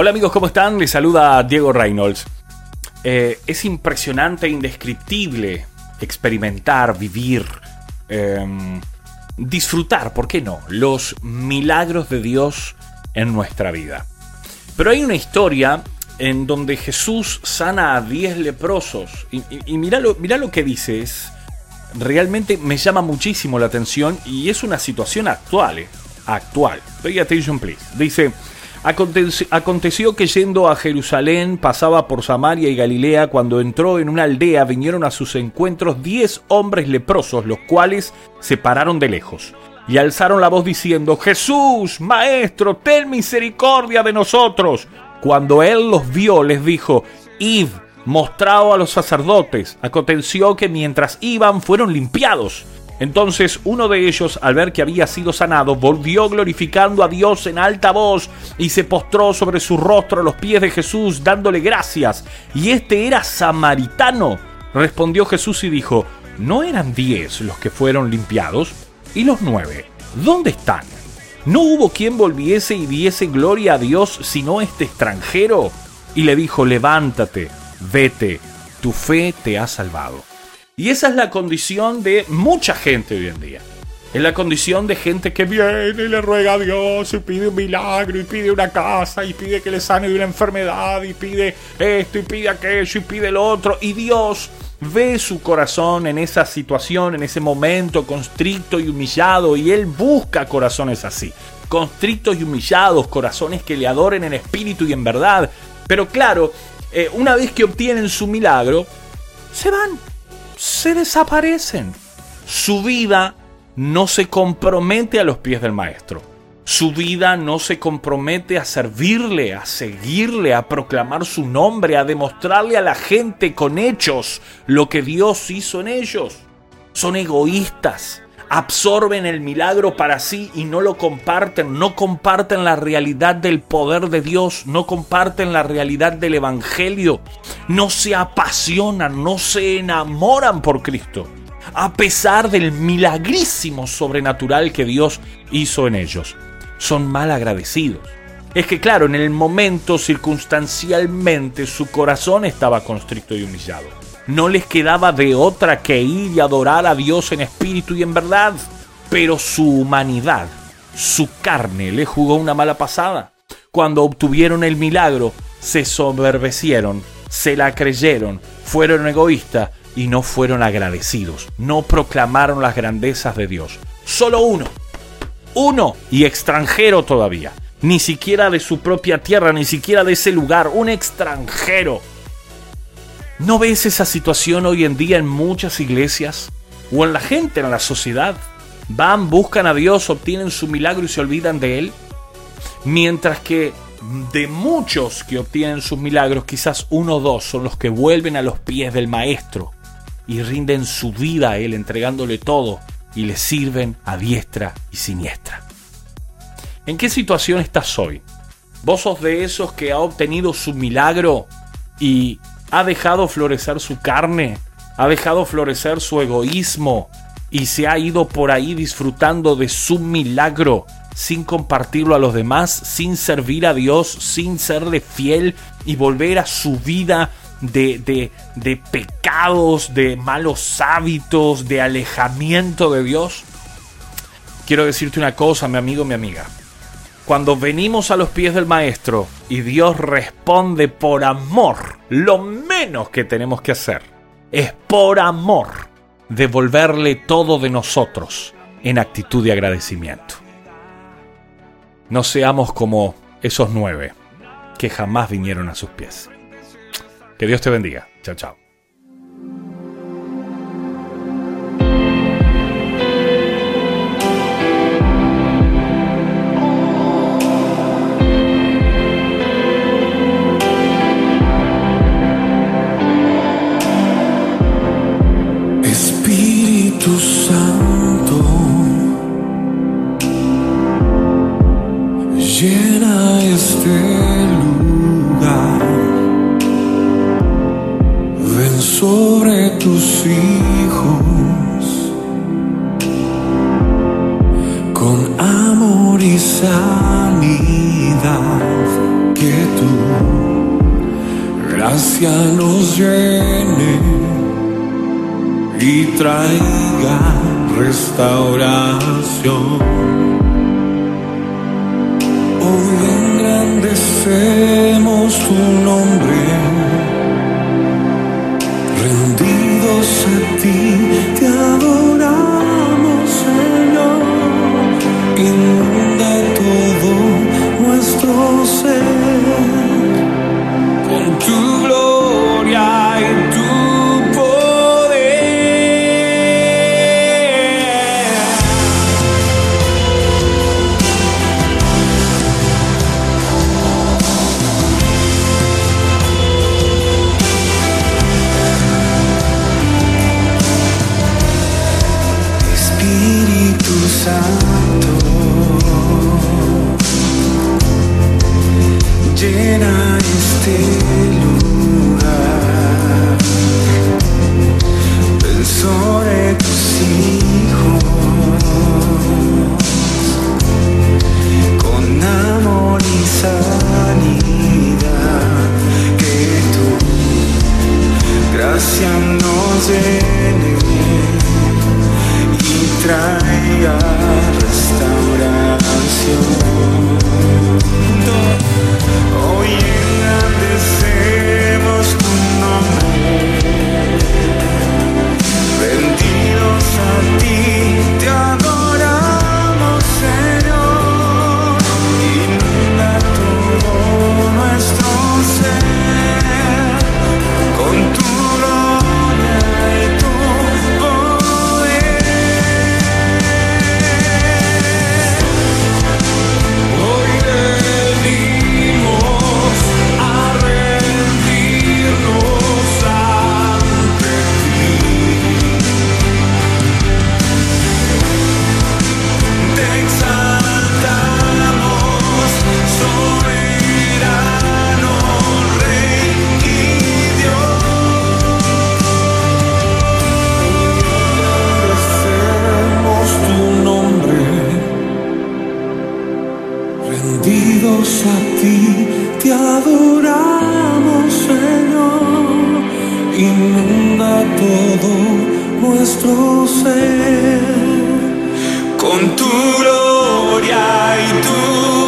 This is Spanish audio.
Hola amigos, ¿cómo están? Les saluda Diego Reynolds. Eh, es impresionante e indescriptible experimentar, vivir, em, disfrutar, ¿por qué no?, los milagros de Dios en nuestra vida. Pero hay una historia en donde Jesús sana a 10 leprosos. Y, y, mira, lo, lo que dice, realmente me llama muchísimo la atención y es una situación actual, eh, actual. Pay attention please. Dice, Aconteció que yendo a Jerusalén pasaba por Samaria y Galilea, cuando entró en una aldea vinieron a sus encuentros diez hombres leprosos, los cuales se pararon de lejos y alzaron la voz diciendo, Jesús, Maestro, ten misericordia de nosotros. Cuando él los vio, les dijo, Id, mostrado a los sacerdotes. Aconteció que mientras iban fueron limpiados. Entonces uno de ellos, al ver que había sido sanado, volvió glorificando a Dios en alta voz y se postró sobre su rostro a los pies de Jesús, dándole gracias. Y este era samaritano. Respondió Jesús y dijo, ¿no eran diez los que fueron limpiados? ¿Y los nueve? ¿Dónde están? ¿No hubo quien volviese y diese gloria a Dios sino este extranjero? Y le dijo, levántate, vete, tu fe te ha salvado. Y esa es la condición de mucha gente hoy en día. Es la condición de gente que viene y le ruega a Dios y pide un milagro y pide una casa y pide que le sane de una enfermedad y pide esto y pide aquello y pide lo otro. Y Dios ve su corazón en esa situación, en ese momento constricto y humillado y Él busca corazones así. Constrictos y humillados, corazones que le adoren en espíritu y en verdad. Pero claro, eh, una vez que obtienen su milagro, se van se desaparecen. Su vida no se compromete a los pies del Maestro. Su vida no se compromete a servirle, a seguirle, a proclamar su nombre, a demostrarle a la gente con hechos lo que Dios hizo en ellos. Son egoístas, absorben el milagro para sí y no lo comparten, no comparten la realidad del poder de Dios, no comparten la realidad del Evangelio, no se apasionan, no se enamoran por Cristo, a pesar del milagrísimo sobrenatural que Dios hizo en ellos. Son mal agradecidos. Es que claro, en el momento circunstancialmente su corazón estaba constricto y humillado no les quedaba de otra que ir y adorar a Dios en espíritu y en verdad. Pero su humanidad, su carne, le jugó una mala pasada. Cuando obtuvieron el milagro, se soberbecieron, se la creyeron, fueron egoístas y no fueron agradecidos. No proclamaron las grandezas de Dios. Solo uno. Uno y extranjero todavía. Ni siquiera de su propia tierra, ni siquiera de ese lugar. Un extranjero ¿No ves esa situación hoy en día en muchas iglesias? ¿O en la gente, en la sociedad? Van, buscan a Dios, obtienen su milagro y se olvidan de Él. Mientras que de muchos que obtienen sus milagros, quizás uno o dos son los que vuelven a los pies del Maestro y rinden su vida a Él, entregándole todo y le sirven a diestra y siniestra. ¿En qué situación estás hoy? ¿Vos sos de esos que ha obtenido su milagro y ha dejado florecer su carne, ha dejado florecer su egoísmo y se ha ido por ahí disfrutando de su milagro sin compartirlo a los demás, sin servir a Dios, sin serle fiel y volver a su vida de, de, de pecados, de malos hábitos, de alejamiento de Dios. Quiero decirte una cosa, mi amigo, mi amiga. Cuando venimos a los pies del Maestro y Dios responde por amor, lo menos que tenemos que hacer es por amor devolverle todo de nosotros en actitud de agradecimiento. No seamos como esos nueve que jamás vinieron a sus pies. Que Dios te bendiga. Chao, chao. amor y sanidad, que tu gracia nos llene y traiga restauración. Hoy engrandecemos tu nombre inunda todo nuestro ser. Con tu gloria y tu